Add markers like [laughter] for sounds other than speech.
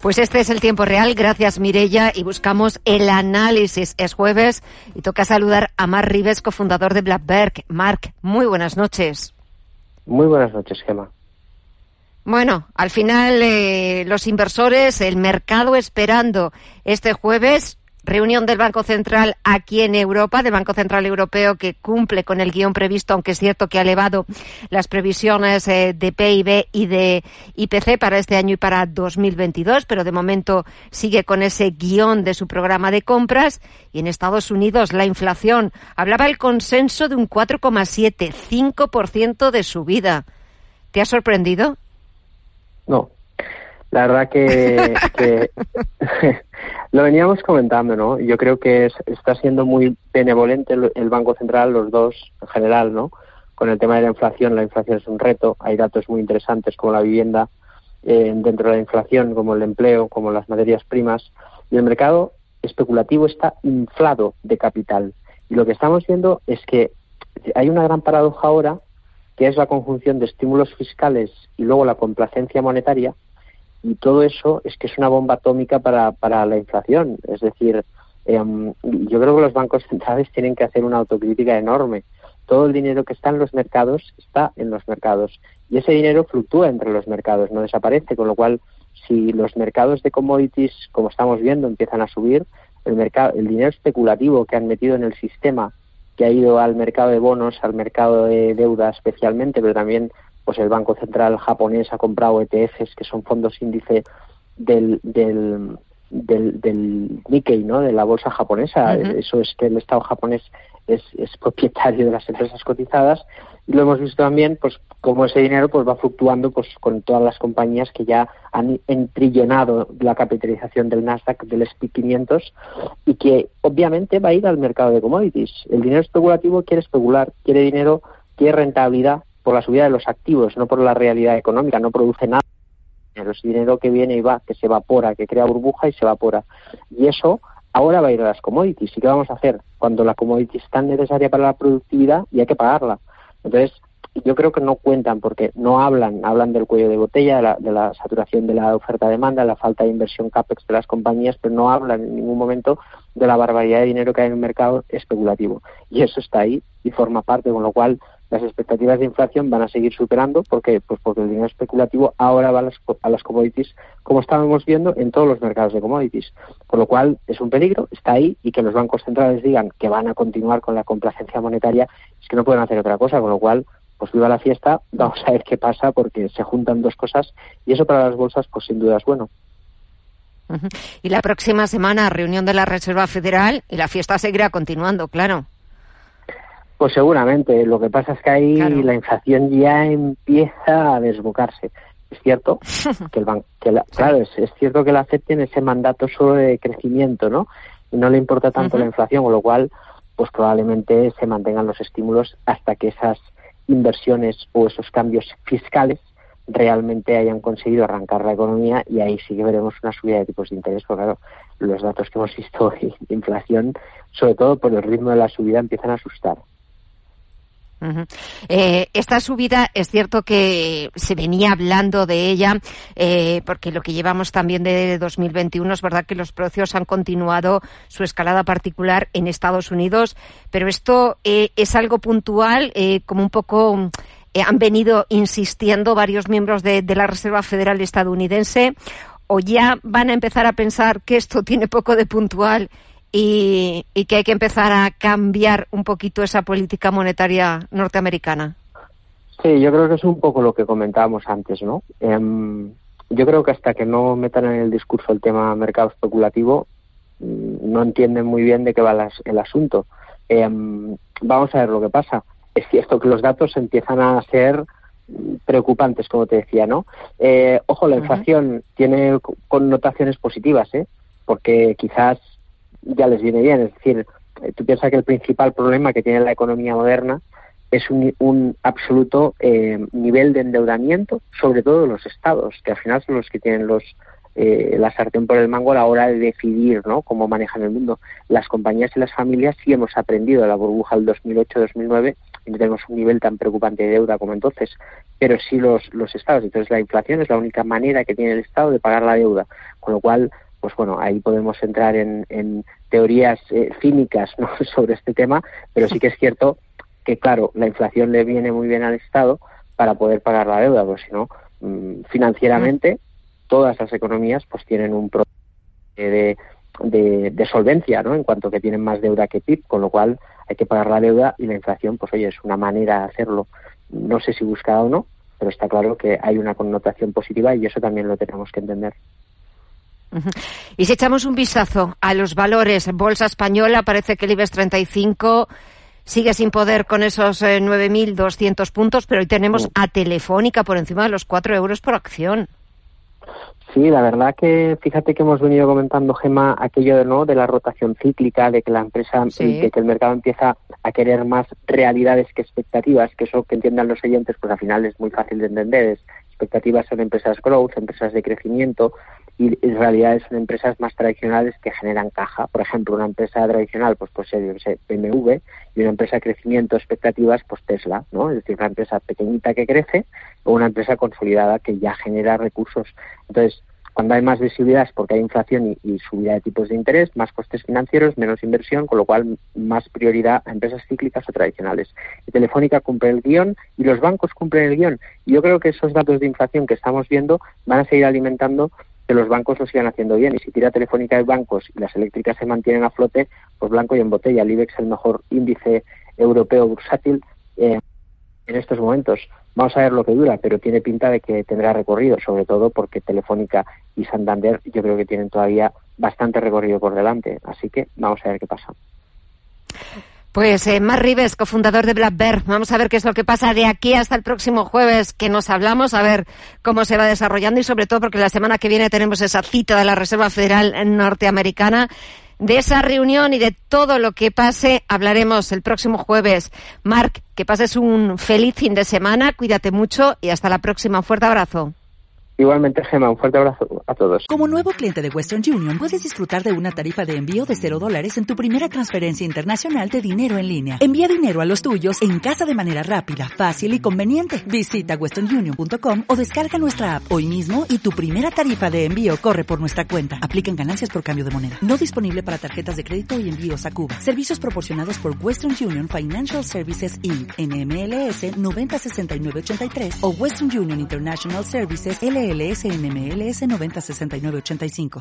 Pues este es el tiempo real, gracias Mirella, y buscamos el análisis. Es jueves y toca saludar a Mark Rives, cofundador de Blackberg. Mark, muy buenas noches. Muy buenas noches, Gemma. Bueno, al final eh, los inversores, el mercado esperando este jueves reunión del Banco Central aquí en Europa, del Banco Central Europeo, que cumple con el guion previsto, aunque es cierto que ha elevado las previsiones eh, de PIB y de IPC para este año y para 2022, pero de momento sigue con ese guion de su programa de compras. Y en Estados Unidos la inflación hablaba el consenso de un 4,7, 5% de subida. ¿Te ha sorprendido? No, la verdad que, [laughs] [laughs] lo veníamos comentando, ¿no? Yo creo que está siendo muy benevolente el, Banco Central, los dos en general, ¿no? Con el tema de la inflación, la inflación es un reto, hay datos muy interesantes como la vivienda eh, dentro de la inflación, como el empleo, como las materias primas, y el mercado especulativo está inflado de capital. Y lo que estamos viendo es que hay una gran paradoja ahora, que es la conjunción de estímulos fiscales y luego la complacencia monetaria, y todo eso es que es una bomba atómica para, para la inflación. Es decir, em, yo creo que los bancos [laughs] centrales tienen que hacer una autocrítica enorme. Todo el dinero que está en los mercados está en los mercados y ese dinero fluctúa entre los mercados, no desaparece, con lo cual si los mercados de commodities, como estamos viendo, empiezan a subir, el, mercado, el dinero especulativo que han metido en el sistema, que ha ido al mercado de bonos, al mercado de deuda especialmente, pero también pues el Banco Central japonés ha comprado ETFs, que son fondos índice del, del, del, Nikkei, ¿no? de la bolsa japonesa. Eso es que el Estado japonés es, es, propietario de las empresas cotizadas. Y lo hemos visto también, pues, como ese dinero pues va fluctuando pues con todas las compañías que ya han entrillonado la capitalización del Nasdaq, del SP 500, y que obviamente va a ir al mercado de commodities. El dinero especulativo quiere especular, quiere dinero, quiere rentabilidad, por la subida de los activos, no por la realidad económica, no produce nada. Es dinero que viene y va, que se evapora, que crea burbuja y se evapora. Y eso ahora va a ir a las commodities. ¿Y qué vamos a hacer cuando la commodity es tan necesaria para la productividad y hay que pagarla? Entonces, yo creo que no cuentan porque no hablan, hablan del cuello de botella, de la, de la saturación de la oferta-demanda, la falta de inversión CAPEX de las compañías, pero no hablan en ningún momento de la barbaridad de dinero que hay en el mercado especulativo. Y eso está ahí y forma parte, con lo cual las expectativas de inflación van a seguir superando. Porque pues porque el dinero especulativo ahora va a las, a las commodities como estábamos viendo en todos los mercados de commodities. Por lo cual es un peligro está ahí y que los bancos centrales digan que van a continuar con la complacencia monetaria es que no pueden hacer otra cosa. Con lo cual pues viva la fiesta [laughs] vamos a ver qué pasa porque se juntan dos cosas y eso para las bolsas pues sin duda es bueno. Y la próxima semana reunión de la Reserva Federal y la fiesta seguirá continuando claro pues seguramente. Lo que pasa es que ahí la inflación ya empieza a desbocarse. Es cierto [laughs] que el banco, claro, es, cierto que la FED tiene ese mandato solo de crecimiento, ¿no? Y no le importa tanto la inflación, con lo cual, pues probablemente se mantengan los estímulos hasta que esas inversiones o esos cambios fiscales realmente hayan conseguido arrancar la economía y ahí sí que veremos una subida de tipos de interés, porque claro, los datos que hemos visto [laughs] de inflación, sobre todo por el ritmo de la subida, empiezan a asustar. Eh, esta subida es cierto que se venía hablando de ella, eh, porque lo que llevamos también de 2021 es verdad que los precios han continuado su escalada particular en Estados Unidos, pero esto eh, es algo puntual, como un poco han venido insistiendo varios miembros de la Reserva Federal estadounidense, o ya van a empezar a pensar que esto tiene poco de puntual y, que hay que empezar a cambiar un poquito esa política monetaria norteamericana. Sí, yo creo que es un poco lo que comentábamos antes, ¿no? Em, yo creo que hasta que no metan en el discurso el tema mercado especulativo, mm, no entienden muy bien de qué va el asunto. Em, vamos a ver lo que pasa. Es cierto que los datos empiezan a ser preocupantes, como te decía, ¿no? Eh, ojo, la inflación tiene connotaciones positivas, ¿eh? Porque quizás ya les viene bien, es decir, eh, tú piensas que el principal problema que tiene la economía moderna es un, absoluto eh, nivel de endeudamiento, sobre todo los estados, que al final son los que tienen los eh, la sartén por el mango a la hora de decidir ¿no? cómo manejan el mundo. Las compañías y las familias sí hemos aprendido de la burbuja del 2008-2009 y no tenemos un nivel tan preocupante de deuda como entonces, pero sí los, los estados. Entonces la inflación es la única manera que tiene el Estado de pagar la deuda, con lo cual pues bueno, ahí podemos entrar en, en teorías eh, cínicas ¿no? [laughs] sobre este tema, pero sí que es cierto que, claro, la inflación le viene muy bien al Estado para poder pagar la deuda, porque si no, mm, financieramente, todas las economías pues tienen un problema de, de, solvencia, ¿no? En cuanto que tienen más deuda que PIB, con lo cual hay que pagar la deuda y la inflación, pues oye, es una manera de hacerlo. No sé si buscada o no, pero está claro que hay una connotación positiva y eso también lo tenemos que entender. Y si echamos un vistazo a los valores, Bolsa Española, parece que el IBEX 35 sigue sin poder con esos 9.200 eh, puntos, pero hoy tenemos a Telefónica por encima de los 4 euros por acción. Sí, la verdad que fíjate que hemos venido comentando, Gema, aquello de, ¿no? de la rotación cíclica, de que la empresa, de que el mercado empieza a querer más realidades que expectativas, que eso que entiendan los oyentes, pues al final es muy fácil de entender. Expectativas son empresas growth, empresas de crecimiento, y en realidad son empresas más tradicionales que generan caja. Por ejemplo, una empresa tradicional, pues puede ser BMW, y una empresa de crecimiento, expectativas, pues Tesla, ¿no? Es decir, una empresa pequeñita que crece o una empresa consolidada que ya genera recursos. Entonces, cuando hay más visibilidad es porque hay inflación y, subida de tipos de interés, más costes financieros, menos inversión, con lo cual más prioridad a empresas cíclicas o tradicionales. Telefónica cumple el guion y los bancos cumplen el guion. Y yo creo que esos datos de inflación que estamos viendo van a seguir alimentando que los bancos lo sigan haciendo bien. Y si tira Telefónica de bancos y las eléctricas se mantienen a flote, pues blanco y en botella. El IBEX es el mejor índice europeo bursátil eh, en estos momentos. Vamos a ver lo que dura, pero tiene pinta de que tendrá recorrido, sobre todo porque Telefónica y Santander yo creo que tienen todavía bastante recorrido por delante. Así que vamos a ver qué pasa. Pues eh, Mar Rives, cofundador de Black Bear. Vamos a ver qué es lo que pasa de aquí hasta el próximo jueves que nos hablamos, a ver cómo se va desarrollando y sobre todo porque la semana que viene tenemos esa cita de la Reserva Federal Norteamericana. De esa reunión y de todo lo que pase hablaremos el próximo jueves. Marc, que pases un feliz fin de semana, cuídate mucho y hasta la próxima. Fuerte abrazo. Igualmente, Gema, un fuerte abrazo a todos. Como nuevo cliente de Western Union, puedes disfrutar de una tarifa de envío de cero dólares en tu primera transferencia internacional de dinero en línea. Envía dinero a los tuyos en casa de manera rápida, fácil y conveniente. Visita westernunion.com o descarga nuestra app hoy mismo y tu primera tarifa de envío corre por nuestra cuenta. Aplican ganancias por cambio de moneda. No disponible para tarjetas de crédito y envíos a Cuba. Servicios proporcionados por Western Union Financial Services Inc. NMLS 906983 o Western Union International Services LLS NMLS 906985.